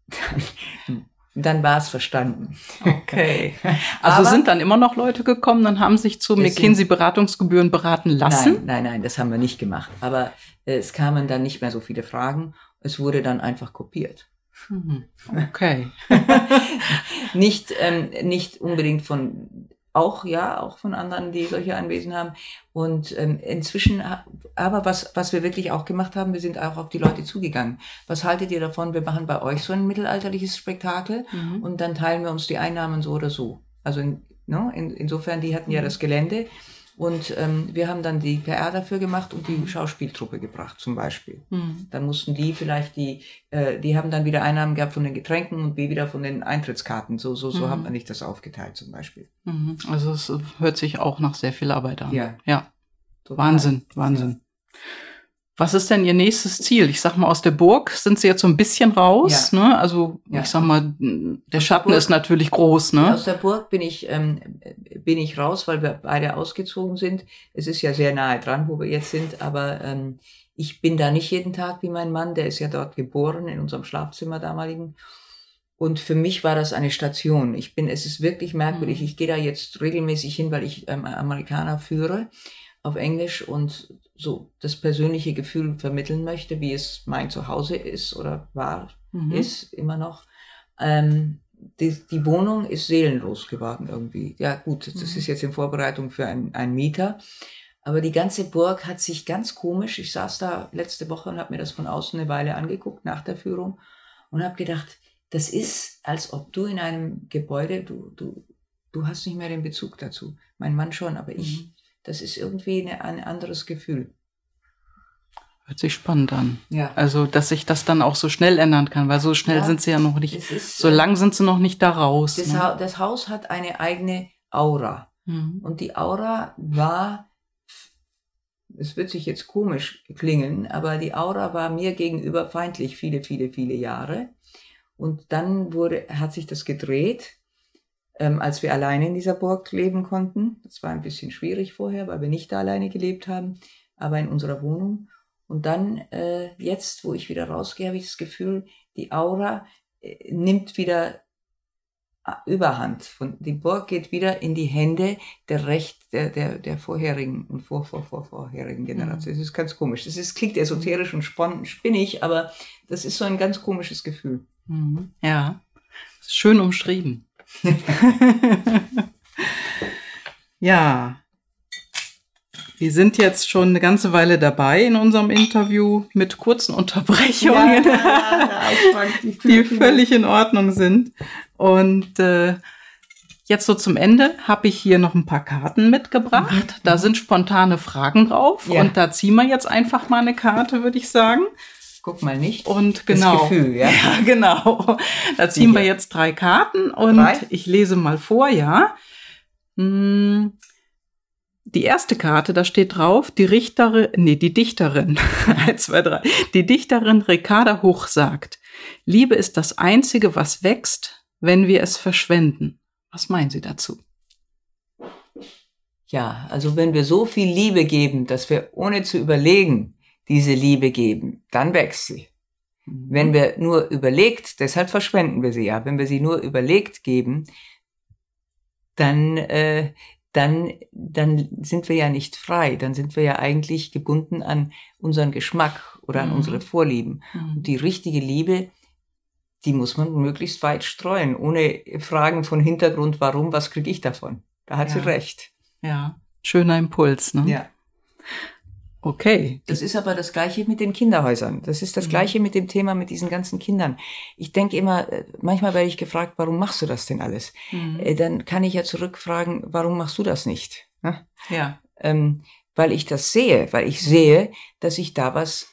dann dann war es verstanden. Okay. Also Aber sind dann immer noch Leute gekommen, dann haben sich zu McKinsey Beratungsgebühren beraten lassen? Nein, nein, nein, das haben wir nicht gemacht. Aber äh, es kamen dann nicht mehr so viele Fragen. Es wurde dann einfach kopiert. Mhm. Okay. nicht, ähm, nicht unbedingt von auch ja, auch von anderen, die solche Anwesen haben. Und ähm, inzwischen, aber was, was wir wirklich auch gemacht haben, wir sind auch auf die Leute zugegangen. Was haltet ihr davon? Wir machen bei euch so ein mittelalterliches Spektakel mhm. und dann teilen wir uns die Einnahmen so oder so. Also in, no, ne, in, insofern, die hatten ja mhm. das Gelände und ähm, wir haben dann die PR dafür gemacht und die Schauspieltruppe gebracht, zum Beispiel. Mhm. Dann mussten die vielleicht die, äh, die haben dann wieder Einnahmen gehabt von den Getränken und wir wieder von den Eintrittskarten. So, so, so mhm. hat man nicht das aufgeteilt, zum Beispiel. Mhm. Also es hört sich auch nach sehr viel Arbeit an. Ja. Ja. Total. Wahnsinn, Wahnsinn. Ja. Was ist denn Ihr nächstes Ziel? Ich sag mal, aus der Burg sind Sie jetzt so ein bisschen raus, ja. ne? Also ja. ich sag mal, der aus Schatten der ist natürlich groß, ne? Aus der Burg bin ich ähm, bin ich raus, weil wir beide ausgezogen sind. Es ist ja sehr nahe dran, wo wir jetzt sind, aber ähm, ich bin da nicht jeden Tag wie mein Mann. Der ist ja dort geboren in unserem Schlafzimmer damaligen. Und für mich war das eine Station. Ich bin, es ist wirklich merkwürdig. Mhm. Ich gehe da jetzt regelmäßig hin, weil ich ähm, Amerikaner führe auf Englisch und so das persönliche Gefühl vermitteln möchte, wie es mein Zuhause ist oder war, mhm. ist immer noch. Ähm, die, die Wohnung ist seelenlos geworden irgendwie. Ja gut, das mhm. ist jetzt in Vorbereitung für einen Mieter. Aber die ganze Burg hat sich ganz komisch, ich saß da letzte Woche und habe mir das von außen eine Weile angeguckt nach der Führung und habe gedacht, das ist als ob du in einem Gebäude, du, du, du hast nicht mehr den Bezug dazu. Mein Mann schon, aber ich, mhm. das ist irgendwie eine, ein anderes Gefühl. Hört sich spannend an. Ja. Also, dass sich das dann auch so schnell ändern kann, weil so schnell ja, sind sie ja noch nicht, ist, so lang sind sie noch nicht da raus. Das, ne? ha das Haus hat eine eigene Aura. Mhm. Und die Aura war, es wird sich jetzt komisch klingen, aber die Aura war mir gegenüber feindlich viele, viele, viele Jahre. Und dann wurde, hat sich das gedreht, ähm, als wir alleine in dieser Burg leben konnten. Das war ein bisschen schwierig vorher, weil wir nicht da alleine gelebt haben, aber in unserer Wohnung. Und dann, äh, jetzt, wo ich wieder rausgehe, habe ich das Gefühl, die Aura äh, nimmt wieder äh, Überhand. Von, die Burg geht wieder in die Hände der Recht, der, der, der vorherigen und vor, vor, vor, vorherigen Generation. Mhm. Das ist ganz komisch. Das ist, klingt esoterisch und spinnig, aber das ist so ein ganz komisches Gefühl. Mhm. Ja, schön umschrieben. ja, wir sind jetzt schon eine ganze Weile dabei in unserem Interview mit kurzen Unterbrechungen, ja, ja, ja, die völlig in Ordnung sind. Und äh, jetzt so zum Ende habe ich hier noch ein paar Karten mitgebracht. Mhm. Da sind spontane Fragen drauf. Und da ziehen wir jetzt einfach mal eine Karte, würde ich sagen. Guck mal nicht. Und genau. Das Gefühl, ja. ja genau. Da ziehen wir jetzt drei Karten und drei? ich lese mal vor, ja. Hm die erste Karte, da steht drauf, die Richterin, nee, die Dichterin, eins, zwei, drei, die Dichterin Ricarda Hoch sagt, Liebe ist das Einzige, was wächst, wenn wir es verschwenden. Was meinen Sie dazu? Ja, also wenn wir so viel Liebe geben, dass wir ohne zu überlegen diese Liebe geben, dann wächst sie. Mhm. Wenn wir nur überlegt, deshalb verschwenden wir sie ja, wenn wir sie nur überlegt geben, dann äh, dann, dann sind wir ja nicht frei, dann sind wir ja eigentlich gebunden an unseren Geschmack oder an mhm. unsere Vorlieben. Mhm. Und die richtige Liebe, die muss man möglichst weit streuen, ohne Fragen von Hintergrund, warum, was kriege ich davon. Da hat ja. sie recht. Ja, schöner Impuls. Ne? Ja. Okay. Das ist aber das Gleiche mit den Kinderhäusern. Das ist das mhm. Gleiche mit dem Thema mit diesen ganzen Kindern. Ich denke immer, äh, manchmal werde ich gefragt, warum machst du das denn alles? Mhm. Äh, dann kann ich ja zurückfragen, warum machst du das nicht? Ja. Ähm, weil ich das sehe, weil ich sehe, dass ich da was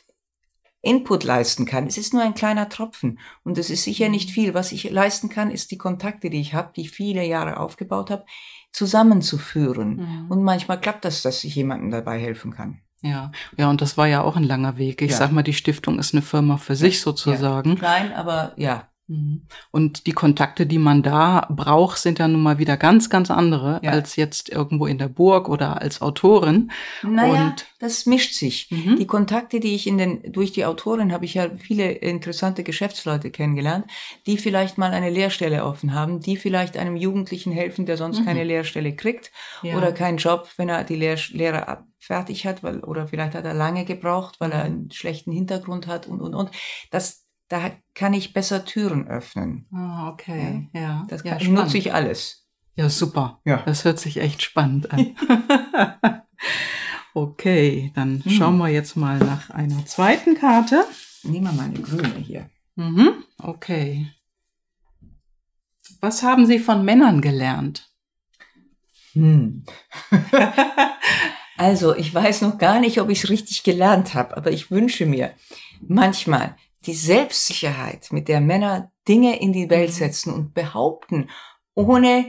Input leisten kann. Es ist nur ein kleiner Tropfen und es ist sicher nicht mhm. viel. Was ich leisten kann, ist die Kontakte, die ich habe, die ich viele Jahre aufgebaut habe, zusammenzuführen. Mhm. Und manchmal klappt das, dass ich jemandem dabei helfen kann. Ja, ja, und das war ja auch ein langer Weg. Ich ja. sag mal, die Stiftung ist eine Firma für sich sozusagen. Ja. Klein, aber ja. Mhm. Und die Kontakte, die man da braucht, sind ja nun mal wieder ganz, ganz andere ja. als jetzt irgendwo in der Burg oder als Autorin. Naja, und das mischt sich. Mhm. Die Kontakte, die ich in den, durch die Autorin habe ich ja viele interessante Geschäftsleute kennengelernt, die vielleicht mal eine Lehrstelle offen haben, die vielleicht einem Jugendlichen helfen, der sonst mhm. keine Lehrstelle kriegt ja. oder keinen Job, wenn er die Lehr Lehre fertig hat, weil, oder vielleicht hat er lange gebraucht, weil er mhm. einen schlechten Hintergrund hat und, und, und. Das, da kann ich besser Türen öffnen. Ah, okay, ja. ja. Das kann, ja, nutze ich alles. Ja, super. Ja. Das hört sich echt spannend an. okay, dann hm. schauen wir jetzt mal nach einer zweiten Karte. Nehmen wir mal eine grüne hier. Mhm, okay. Was haben Sie von Männern gelernt? Hm. also, ich weiß noch gar nicht, ob ich es richtig gelernt habe, aber ich wünsche mir manchmal, die Selbstsicherheit, mit der Männer Dinge in die Welt mhm. setzen und behaupten, ohne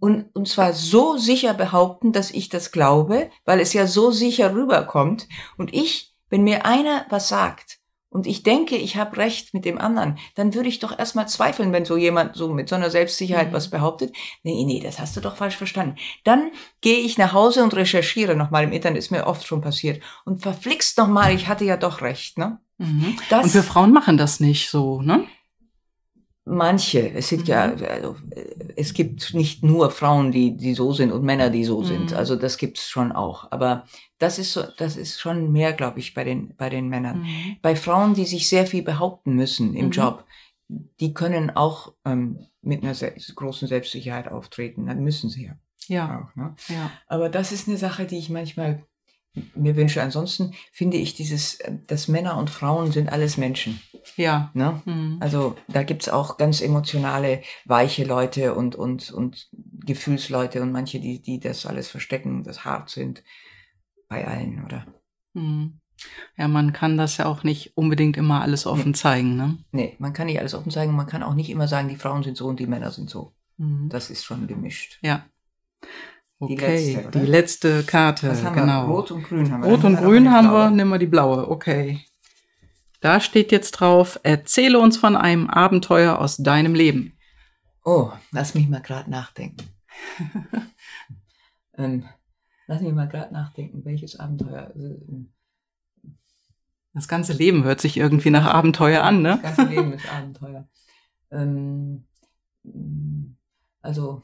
und, und zwar so sicher behaupten, dass ich das glaube, weil es ja so sicher rüberkommt. Und ich, wenn mir einer was sagt und ich denke, ich habe recht mit dem anderen, dann würde ich doch erstmal zweifeln, wenn so jemand so mit so einer Selbstsicherheit mhm. was behauptet. Nee, nee, das hast du doch falsch verstanden. Dann gehe ich nach Hause und recherchiere nochmal im Internet, ist mir oft schon passiert. Und verflixt nochmal, ich hatte ja doch recht, ne? Mhm. Und wir Frauen machen das nicht so, ne? Manche. Es gibt mhm. ja, also, es gibt nicht nur Frauen, die, die so sind und Männer, die so mhm. sind. Also das gibt's schon auch. Aber das ist so, das ist schon mehr, glaube ich, bei den, bei den Männern. Mhm. Bei Frauen, die sich sehr viel behaupten müssen im mhm. Job, die können auch ähm, mit einer sehr, großen Selbstsicherheit auftreten. Dann müssen sie ja. Ja. Auch, ne? ja. Aber das ist eine Sache, die ich manchmal mir wünsche. Ansonsten finde ich dieses, dass Männer und Frauen sind alles Menschen. Ja. Ne? Mhm. Also da gibt's auch ganz emotionale, weiche Leute und, und, und Gefühlsleute und manche, die, die das alles verstecken, das hart sind. Bei allen, oder? Mhm. Ja, man kann das ja auch nicht unbedingt immer alles offen zeigen, ne? Nee, man kann nicht alles offen zeigen. Man kann auch nicht immer sagen, die Frauen sind so und die Männer sind so. Mhm. Das ist schon gemischt. Ja. Die Okay, letzte, oder? die letzte Karte, Was haben genau. wir? Rot und Grün haben wir. Rot und Grün haben wir, nimm mal die blaue, okay. Da steht jetzt drauf, erzähle uns von einem Abenteuer aus deinem Leben. Oh, lass mich mal gerade nachdenken. ähm, lass mich mal gerade nachdenken, welches Abenteuer. Ähm, Das ganze Leben hört sich irgendwie nach Abenteuer an, ne? Das ganze Leben ist Abenteuer. Ähm, also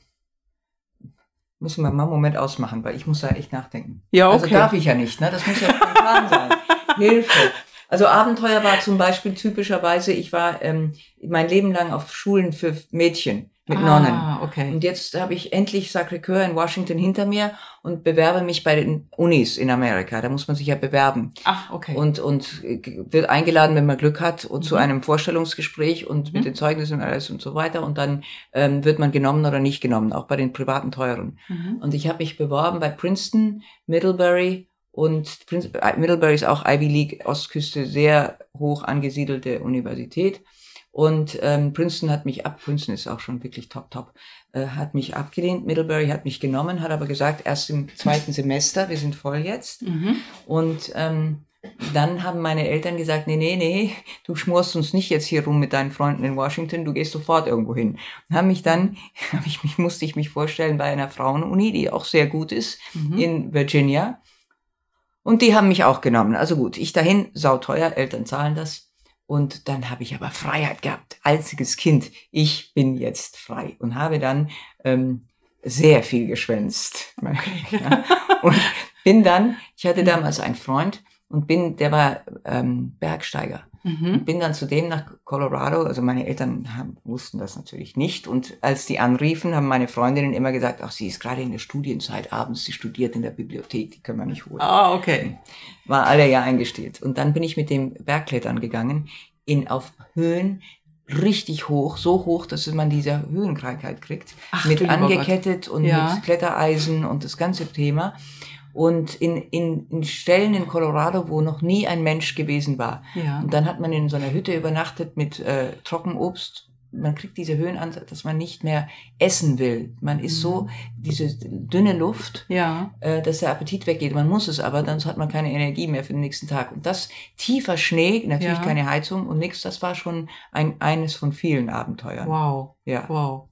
müssen wir mal einen Moment ausmachen, weil ich muss da echt nachdenken. Ja, Also okay. darf ich ja nicht, ne? Das muss ja spontan sein. Hilfe. Also Abenteuer war zum Beispiel typischerweise, ich war ähm, mein Leben lang auf Schulen für Mädchen mit Nonnen. Ah, okay. Und jetzt habe ich endlich Sacré-Cœur in Washington hinter mir und bewerbe mich bei den Unis in Amerika. Da muss man sich ja bewerben. Ach, okay. Und, und wird eingeladen, wenn man Glück hat, und zu Mhm. einem Vorstellungsgespräch und mit Mhm. den Zeugnissen und alles und so weiter. Und dann ähm, wird man genommen oder nicht genommen, auch bei den privaten Teuren. mhm. Und ich habe mich beworben bei Princeton, Middlebury und Prince, äh, Middlebury ist auch Ivy League, Ostküste, sehr hoch angesiedelte Universität. Und ähm, Princeton hat mich ab, Princeton ist auch schon wirklich top, top, äh, hat mich abgelehnt. Middlebury hat mich genommen, hat aber gesagt, erst im zweiten Semester, wir sind voll jetzt. Mhm. Und ähm, dann haben meine Eltern gesagt, nee, nee, nee, du schmorst uns nicht jetzt hier rum mit deinen Freunden in Washington, du gehst sofort irgendwo hin. Und haben mich dann, hab ich mich, musste ich mich vorstellen bei einer Frauenuni, die auch sehr gut ist, Mhm. in Virginia. Und die haben mich auch genommen. Also gut, ich dahin, sauteuer, Eltern zahlen das. Und dann habe ich aber Freiheit gehabt. Einziges Kind, ich bin jetzt frei. Und habe dann ähm, sehr viel geschwänzt. Ja. Und bin dann, ich hatte damals einen Freund und bin, der war ähm, Bergsteiger. Mhm. Und bin dann zu dem nach Colorado, also meine Eltern haben, wussten das natürlich nicht. Und als die anriefen, haben meine Freundinnen immer gesagt, ach, sie ist gerade in der Studienzeit abends, sie studiert in der Bibliothek, die können wir nicht holen. Ah, okay. War alle ja eingestellt. Und dann bin ich mit dem Bergklettern gegangen, in, auf Höhen, richtig hoch, so hoch, dass man diese Höhenkrankheit kriegt. Ach, mit angekettet und Ja. mit Klettereisen und das ganze Thema. Und in, in, in Stellen in Colorado, wo noch nie ein Mensch gewesen war. Ja. Und dann hat man in so einer Hütte übernachtet mit äh, Trockenobst. Man kriegt diese Höhen an, dass man nicht mehr essen will. Man ist so, diese dünne Luft, Ja. äh, dass der Appetit weggeht. Man muss es aber, dann hat man keine Energie mehr für den nächsten Tag. Und das tiefer Schnee, natürlich Ja. keine Heizung und nichts, das war schon ein, eines von vielen Abenteuern. Wow. Ja. Wow.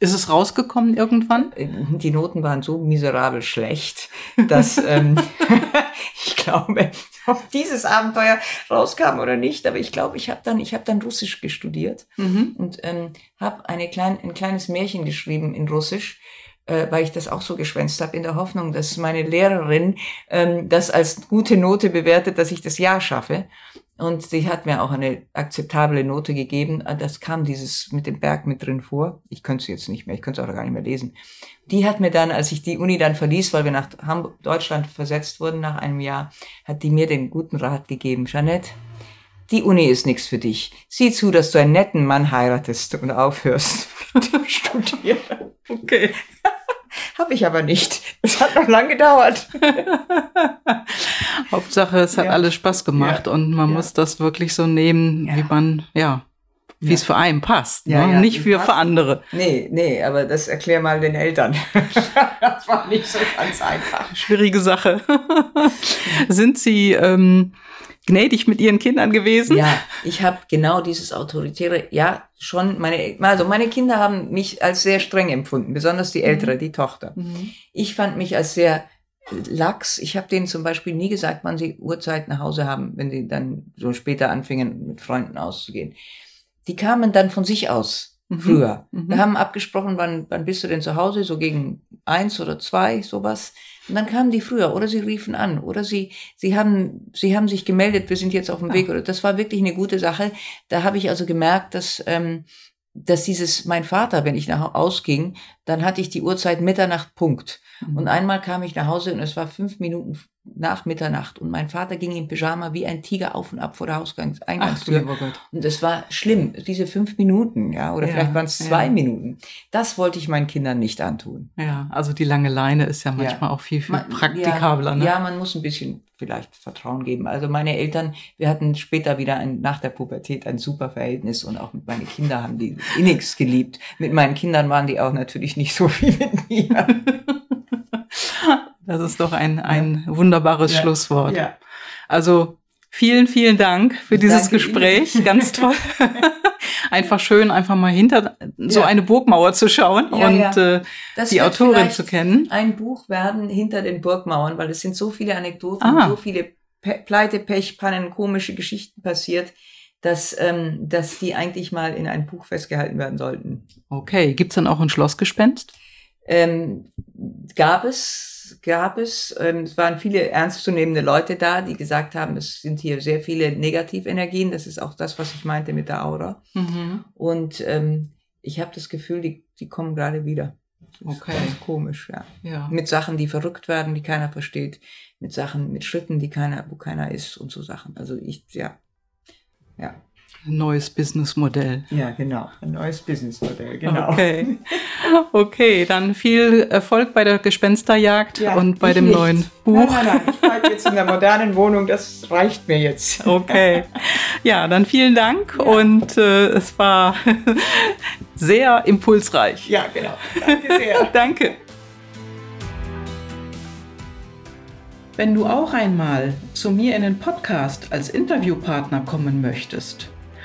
Ist es rausgekommen irgendwann? Äh, Die Noten waren so miserabel schlecht, dass ähm, ich glaube, ob dieses Abenteuer rauskam oder nicht, aber ich glaube, ich habe dann, ich habe dann Russisch gestudiert Mhm. und ähm, habe klein, ein kleines Märchen geschrieben in Russisch, äh, weil ich das auch so geschwänzt habe, in der Hoffnung, dass meine Lehrerin ähm, das als gute Note bewertet, dass ich das Jahr schaffe. Und sie hat mir auch eine akzeptable Note gegeben. Äh, Das kam dieses mit dem Berg mit drin vor. Ich könnte es jetzt nicht mehr, ich könnte es auch gar nicht mehr lesen. Die hat mir dann, als ich die Uni dann verließ, weil wir nach Hamburg, Deutschland versetzt wurden nach einem Jahr, hat die mir den guten Rat gegeben. Jeanette, die Uni ist nichts für dich. Sieh zu, dass du einen netten Mann heiratest und aufhörst mit dem Studieren. Okay. Habe ich aber nicht. Es hat noch lang gedauert. Hauptsache, es hat Ja. alles Spaß gemacht Ja. und man Ja. muss das wirklich so nehmen, wie man, ja, wie es für einen passt. Ne? Nicht für, passt. für andere. Nee, nee, aber das erklär mal den Eltern. das war nicht so ganz einfach. Schwierige Sache. Sind Sie ähm, gnädig mit Ihren Kindern gewesen? Ja, ich habe genau dieses autoritäre, ja, schon meine, also meine Kinder haben mich als sehr streng empfunden, besonders die ältere, die Tochter. Mhm. Ich fand mich als sehr lax. Ich habe denen zum Beispiel nie gesagt, wann sie Uhrzeit nach Hause haben, wenn sie dann so später anfingen, mit Freunden auszugehen. Die kamen dann von sich aus, Mhm. früher. Mhm. Wir haben abgesprochen, wann, wann bist du denn zu Hause, so gegen eins oder zwei, sowas. Und dann kamen die früher oder sie riefen an oder sie, sie haben, sie haben sich gemeldet, wir sind jetzt auf dem Ja. Weg. Oder das war wirklich eine gute Sache. Da habe ich also gemerkt, dass, ähm, dass dieses, mein Vater, wenn ich nach ausging, dann hatte ich die Uhrzeit Mitternacht Punkt. Mhm. Und einmal kam ich nach Hause und es war fünf Minuten nach Mitternacht und mein Vater ging im Pyjama wie ein Tiger auf und ab vor der Hausgangs Eingangstür. und es war schlimm, diese fünf Minuten, ja, oder ja, vielleicht waren es zwei ja. Minuten. Das wollte ich meinen Kindern nicht antun. Ja, also die lange Leine ist ja manchmal ja. auch viel, viel man, praktikabler. Ne? Ja, man muss ein bisschen vielleicht Vertrauen geben. Also meine Eltern, wir hatten später wieder ein, nach der Pubertät ein super Verhältnis und auch mit meinen Kindern haben die innigst geliebt. Mit meinen Kindern waren die auch natürlich nicht so wie mit mir. Das ist doch ein, ein ja. wunderbares ja. Schlusswort. Ja. Also vielen, vielen Dank für dieses Danke Gespräch. Ihnen. Ganz toll. einfach schön, einfach mal hinter so eine Burgmauer zu schauen und. Äh, die Autorin zu kennen. Ein Buch werden hinter den Burgmauern, weil es sind so viele Anekdoten, ah. so viele Pe Pleite, Pech, Pannen, komische Geschichten passiert, dass, ähm, dass die eigentlich mal in ein Buch festgehalten werden sollten. Okay, gibt's dann auch ein Schlossgespenst? Ähm, gab es, gab es. Ähm, es waren viele ernstzunehmende Leute da, die gesagt haben, es sind hier sehr viele Negativenergien. Das ist auch das, was ich meinte mit der Aura. Mhm. Und ähm, ich habe das Gefühl, die, die kommen gerade wieder. Das okay. Ganz komisch, ja. ja. Mit Sachen, die verrückt werden, die keiner versteht. Mit Sachen, mit Schritten, die keiner, wo keiner ist und so Sachen. Also ich, ja. Ja. Ein neues Businessmodell. Ja, genau. Ein neues Businessmodell, genau. Okay. Okay, dann viel Erfolg bei der Gespensterjagd ja, und bei dem nicht. neuen Buch. Nein, nein, nein. Ich bleibe jetzt in der modernen Wohnung, das reicht mir jetzt. Okay. Ja, dann vielen Dank ja. und äh, es war sehr impulsreich. Ja, genau. Danke sehr. Danke. Wenn du auch einmal zu mir in den Podcast als Interviewpartner kommen möchtest,